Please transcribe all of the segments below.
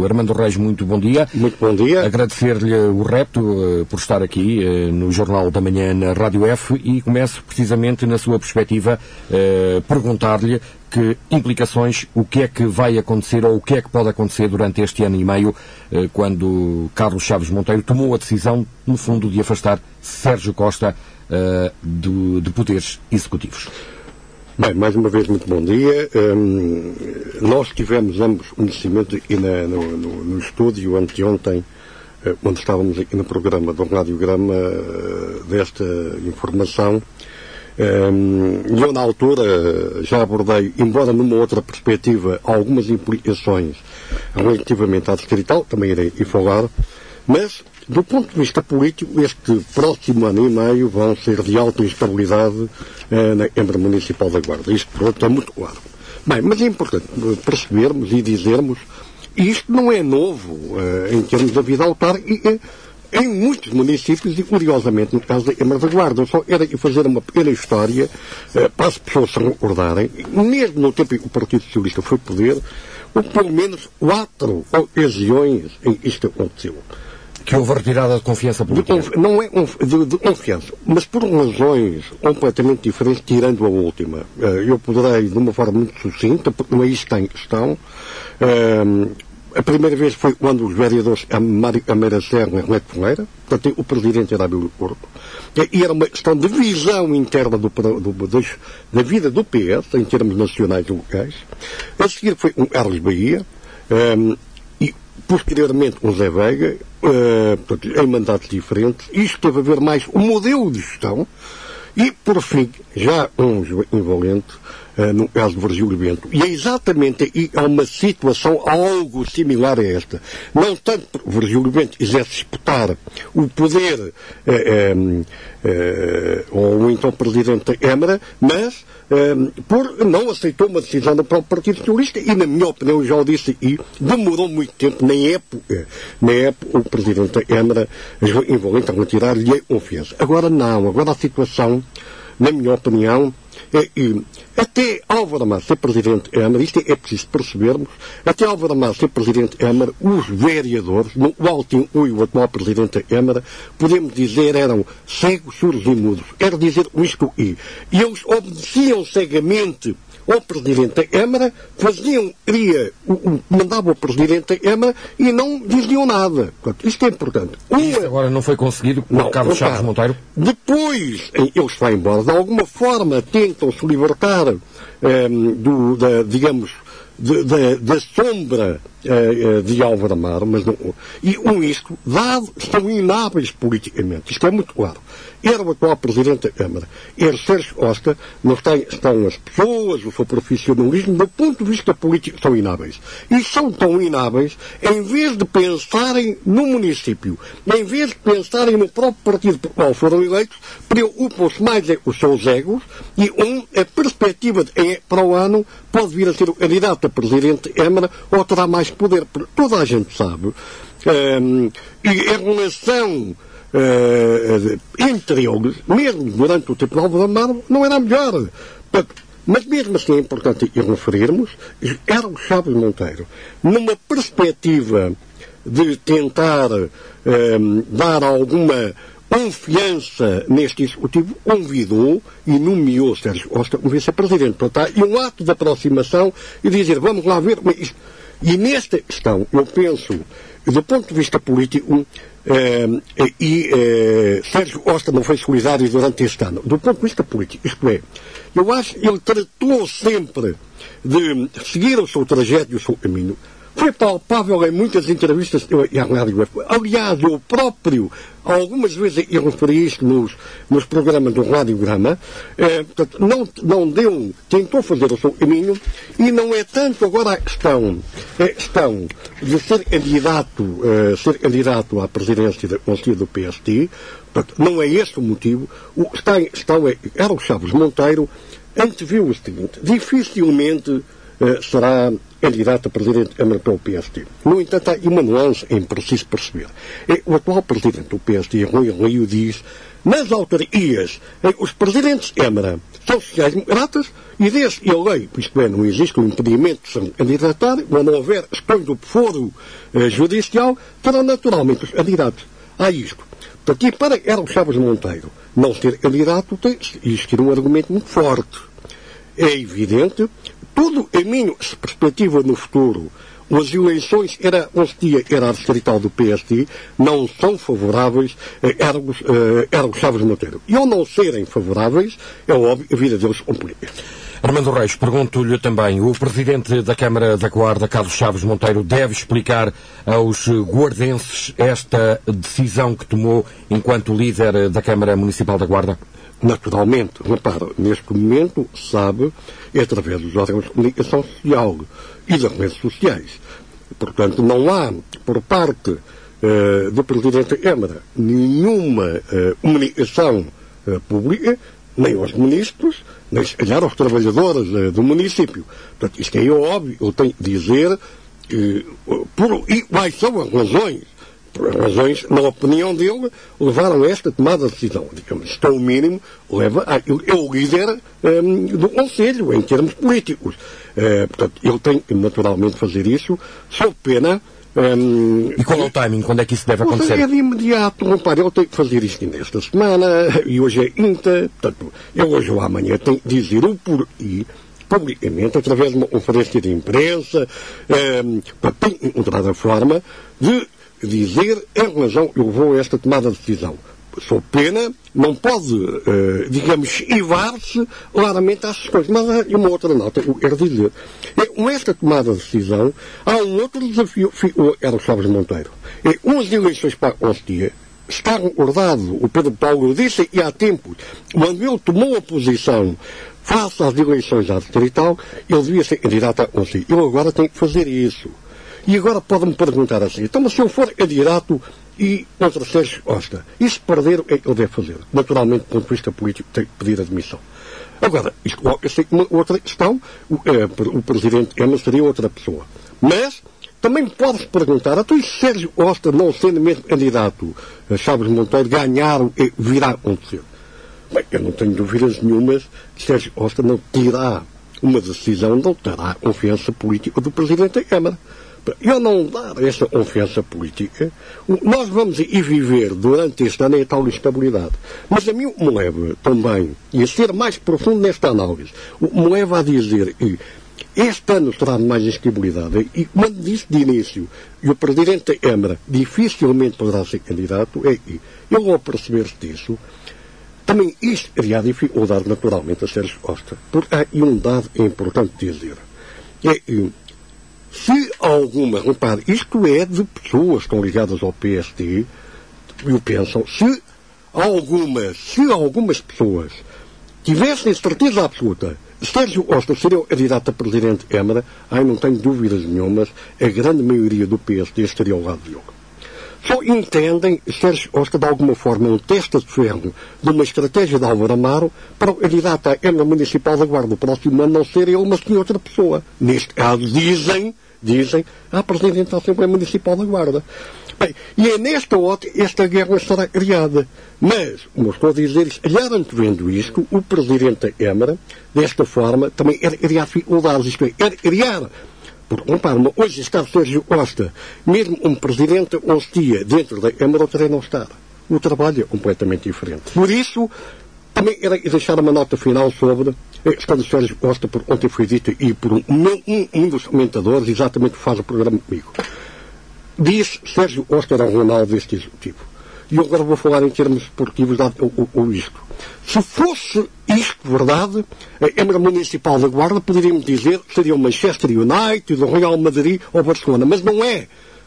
Armando Reis, muito bom dia. Muito bom dia. Agradecer-lhe o repto uh, por estar aqui uh, no Jornal da Manhã na Rádio F e começo precisamente na sua perspectiva uh, perguntar-lhe que implicações, o que é que vai acontecer ou o que é que pode acontecer durante este ano e meio quando Carlos Chaves Monteiro tomou a decisão, no fundo, de afastar Sérgio Costa do, de poderes executivos. Bem, mais uma vez, muito bom dia. Um, nós tivemos ambos conhecimento aqui no, no, no, estúdio anteontem, uh, estávamos aqui no programa do Radiograma, uh, desta informação. Um, eu, na altura, já abordei, embora numa outra perspectiva, algumas implicações relativamente à distrital, também irei falar, mas do ponto de vista político, este próximo ano e meio vão ser de alta instabilidade eh, na Câmara Municipal da Guarda. Isto, pronto, é muito claro. Bem, mas é importante percebermos e dizermos, isto não é novo eh, em termos da vida autárquica, em muitos municípios e, curiosamente, no caso da Câmara da Guarda. Só era fazer uma pequena história eh, para as pessoas se recordarem. Mesmo no tempo em que o Partido Socialista foi poder, houve pelo menos quatro ocasiões em que isto aconteceu. Que houve retirada de confiança política. De, não é de, de, confiança, mas por razões completamente diferentes, tirando a última. Eh, eu poderei, de uma forma muito sucinta, porque não é isto em questão. Eh, a primeira vez foi quando os vereadores Mário Cameira Serra e Renato Ferreira, portanto, o presidente era Abílio Corpo, e era uma questão de visão interna do, do, da vida do PS, em termos nacionais e locais. A seguir foi um Carlos Bahia, um, posteriormente com Zé Veiga, uh, em mandatos diferentes. Isto teve a ver mais o modelo de gestão e, por fim, já um envolvente, uh, no caso de Virgílio Bento. E é exatamente aí há uma situação algo similar a esta. Não tanto Virgílio Bento quisesse disputar o poder uh, ou então Presidente da Câmara, mas por não aceitou uma decisão do próprio Partido Socialista e, na minha opinião, já o disse, e demorou muito tempo, na época, na época o Presidente da Câmara, envolvente a retirar-lhe confiança. Agora não, agora a situação, na minha opinião, até Álvaro Amar ser Presidente Câmara, isto é, é preciso percebermos, até Álvaro Amar ser Presidente Câmara, os vereadores, no Altin o atual Presidente da podemos dizer eram cegos, surdos e mudos. Quer dizer isto e. E eles obedeciam cegamente ao Presidente da Câmara, faziam, queria, mandavam o Presidente da Câmara e não diziam nada. Portanto, isto é importante. Isto agora não foi conseguido por não, Carlos Chaves Monteiro? Depois, eles vão embora, de alguma forma tentam se libertar ehm, do, da, digamos, da sombra uh, de Álvaro Amaro, mas não, e com isto, dado, estão inábeis politicamente, isto é muito claro. Era o atual Presidente da Câmara, era Sérgio Costa, não tem, estão as pessoas, o seu profissionalismo, do ponto de vista político, são inábeis. E são tão inábeis, em vez de pensarem no município, em vez de pensarem no próprio partido por qual foram eleitos, preocupam-se mais com os seus egos e um, a perspectiva de, é, para o ano pode vir a ser o candidato a Presidente da Câmara ou terá mais poder. Toda a gente sabe. Um, ehm, e em relação uh, entre eles, mesmo durante o tempo de Álvaro Amaro, não era melhor. Mas mesmo assim é importante referirmos, era o Chaves Monteiro, numa perspectiva de tentar um, ehm, dar alguma confiança neste executivo, convidou e nomeou Sérgio Costa como vice-presidente. Portanto, e um ato de aproximação e dizer, vamos lá ver. Isto. E nesta questão, eu penso, do ponto de vista político, eh, e eh, Sérgio Costa não foi solidário durante este ano. Do ponto de vista político, isto é, eu acho que ele tratou sempre de seguir o seu trajeto e o seu caminho. Foi palpável em muitas entrevistas a Rádio Aliás, eu próprio, algumas vezes eu referi isto nos, nos programas do Radiograma, eh, portanto, não, não deu, tentou fazer o seu caminho e não é tanto agora a questão, a questão de ser candidato, eh, ser candidato à presidência da Conselho do PST, portanto, não é este o motivo. O está, está, é, o Chaves Monteiro, anteviu o seguinte, dificilmente eh, será candidato a presidente Câmara pelo PSD. No entanto, há uma nuance em preciso perceber. É, o atual presidente do PSD, Rui Rio, diz nas autarquias, os presidentes Câmara são sociais-democratas e desde a lei, isto é, não existe um impedimento de se candidatar, quando houver escolha do foro eh, judicial, terão naturalmente os candidatos. Há isto. Portanto, e para Erlo Chaves Monteiro não ser candidato, tem existir um argumento muito forte. É evidente, tudo em minha perspectiva no futuro, as eleições era, dia era a distrital do PSD, não são favoráveis a Ergos, uh, Chaves Monteiro. E ao não serem favoráveis, é óbvio, a vida deles complica. Armando Reis, pergunto-lhe também, o Presidente da Câmara da Guarda, Carlos Chaves Monteiro, deve explicar aos guardenses esta decisão que tomou enquanto líder da Câmara Municipal da Guarda? Naturalmente, repara, neste momento, sabe, é através dos órgãos de comunicação social e das redes sociais. Portanto, não há, por parte uh, do Presidente da Câmara, nenhuma uh, comunicação uh, pública, nem aos ministros, nem se calhar aos trabalhadores do município. Portanto, isto é óbvio, eu tenho que dizer por, e quais são as razões por razões, na opinião dele, levaram a esta tomada de decisão. Digamos, isto é o mínimo, leva a, é o líder um, do Conselho, em termos políticos. Uh, portanto, ele tem naturalmente fazer isso, sob pena. Um, e qual é o timing? Quando é que isso deve acontecer? É de imediato. Repare, ele tem que fazer isto nesta semana, e hoje é INTA, portanto, ele hoje ou amanhã tem que dizer o porquê publicamente, através de uma conferência de imprensa, um, tem encontrar a forma de dizer em relação, eu vou a esta tomada de decisão. Sou pena, não pode, uh, digamos, esquivar-se claramente às questões. Mas há uma outra nota que eu quero dizer. É, com esta tomada de decisão, há um outro desafio, era o Chaves Monteiro. É, umas eleições para o dia, está recordado, o Pedro Paulo disse, e há tempo, quando ele tomou a posição face às eleições à distrital, ele devia ser candidato a conselho. Ele agora tem que fazer isso. E agora pode-me perguntar assim, então se eu for candidato e contra Sérgio Costa, e se perder, o que é que ele deve fazer? Naturalmente, do ponto de vista político, tem que pedir admissão. Agora, isto coloca-se uma outra questão, o, é, o Presidente Emma seria outra pessoa. Mas, também pode-se perguntar, então e Sérgio Costa, não sendo mesmo candidato a Chaves Monteiro, ganhar o que virá a acontecer? Bem, eu não tenho dúvidas nenhumas que Sérgio Costa não terá uma decisão, não terá confiança política do Presidente da Câmara eu não dar essa confiança política, nós vamos ir viver durante este ano em tal instabilidade. Mas a mim me leva também, e a ser mais profundo nesta análise, me leva a dizer que este ano será de mais instabilidade. E quando disse de início, e o Presidente da Câmara dificilmente poderá ser candidato, é que ele ao perceber-se disso, também isto iria dificuldade naturalmente a Sérgio Costa. Porque há um dado importante dizer. É que se alguma, repare, isto é de pessoas que estão ligadas ao PSD, e o pensam, se algumas, se algumas pessoas tivessem certeza absoluta Sérgio Costa seria o candidato a presidente de Câmara, ai não tenho dúvidas nenhumas, a grande maioria do PSD estaria ao lado de ele. Só entendem Sérgio Costa de alguma forma um teste de ferro de uma estratégia de Álvaro Amaro para o candidato à Câmara Municipal da Guarda do próximo ano não ser ele, mas sim outra pessoa. Neste caso, dizem dizem, a Presidente da Assembleia Municipal da Guarda. Bem, e é nesta ótica esta guerra estará criada. Mas, como estou a dizer, olhando vendo isto, o Presidente da Câmara, desta forma, também era criar dificuldades, isto é, era criar porque, repare, hoje está Sérgio Costa, mesmo um presidente, hoje dia, dentro da Câmara, o não estar. O trabalho é completamente diferente. Por isso, também era deixar uma nota final sobre a questão do Sérgio Costa, por ontem foi dito e por um, um, um dos comentadores, exatamente que faz o programa comigo. Diz Sérgio Costa era um Ronaldo deste executivo. E eu agora vou falar em termos esportivos ou isto. Se fosse isto verdade, a Câmara Municipal da Guarda poderíamos dizer seria o Manchester United, o Real Madrid ou o Barcelona. Mas não é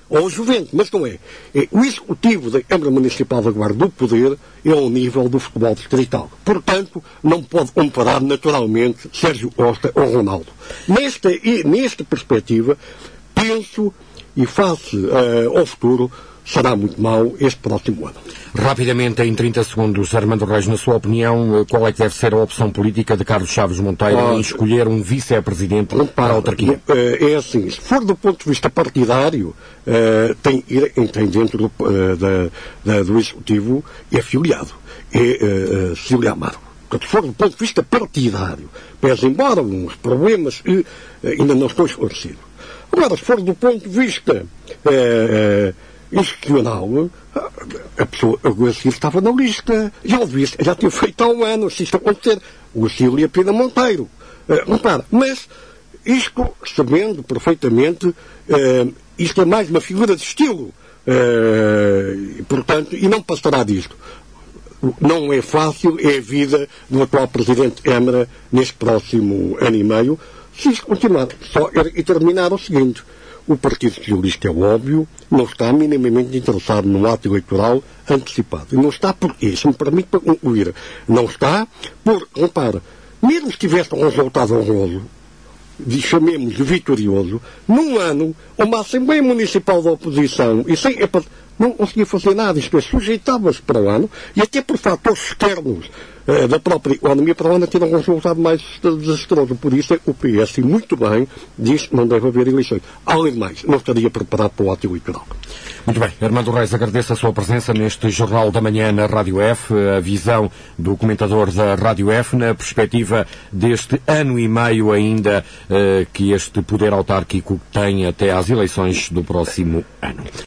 ou Juventus, mas não é. é. O executivo da Câmara Municipal da Guarda do Poder é ao nível do futebol distrital. Portanto, não pode comparar naturalmente Sérgio Costa ou Ronaldo. Nesta, nesta perspectiva, penso e face uh, ao futuro, será muito mau este próximo ano. Rapidamente, em 30 segundos, Armando Reis, na sua opinião, qual é que deve ser a opção política de Carlos Chaves Monteiro ah, em escolher um vice-presidente para a autarquia? É assim, se for do ponto de vista partidário, uh, tem, tem dentro do, da, do Executivo, é filiado, é uh, Cília Amaro. Se for do ponto de vista partidário, pese embora uns problemas uh, ainda não estou esclarecido. Agora, se for do ponto de vista institucional, a pessoa, a Guacir estava na lista. Já o disse, já tinha feito há um ano, se isto acontecer. O Cília Pina Monteiro. Uh, repara, mas isto, sabendo perfeitamente, uh, isto é mais uma figura de estilo. Uh, portanto, e não passará disto. Não é fácil, é a vida do atual Presidente Emra neste próximo ano e meio, se isto continuar. Só e terminar o seguinte o Partido Socialista, é óbvio, não está minimamente interessado no ato eleitoral antecipado. E não está por isso, me permite para concluir, não está por, repara, mesmo se tivesse um resultado honroso, chamemos vitorioso, num ano, uma Assembleia Municipal da Oposição, e sem, não conseguia fazer nada, isto é, sujeitava-se para o ano, e até por fatores externos eh, da própria economia para onde ter um resultado mais desastroso. Por isso, o PS, muito bem, diz que não deve haver eleições. Além de mais, não estaria preparado para o ato eleitoral. Muito bem. Armando Reis, agradeço a sua presença neste Jornal da Manhã na Rádio F, a visão do comentador da Rádio F na perspectiva deste ano e meio ainda eh, que este poder autárquico tem até às eleições do próximo ano.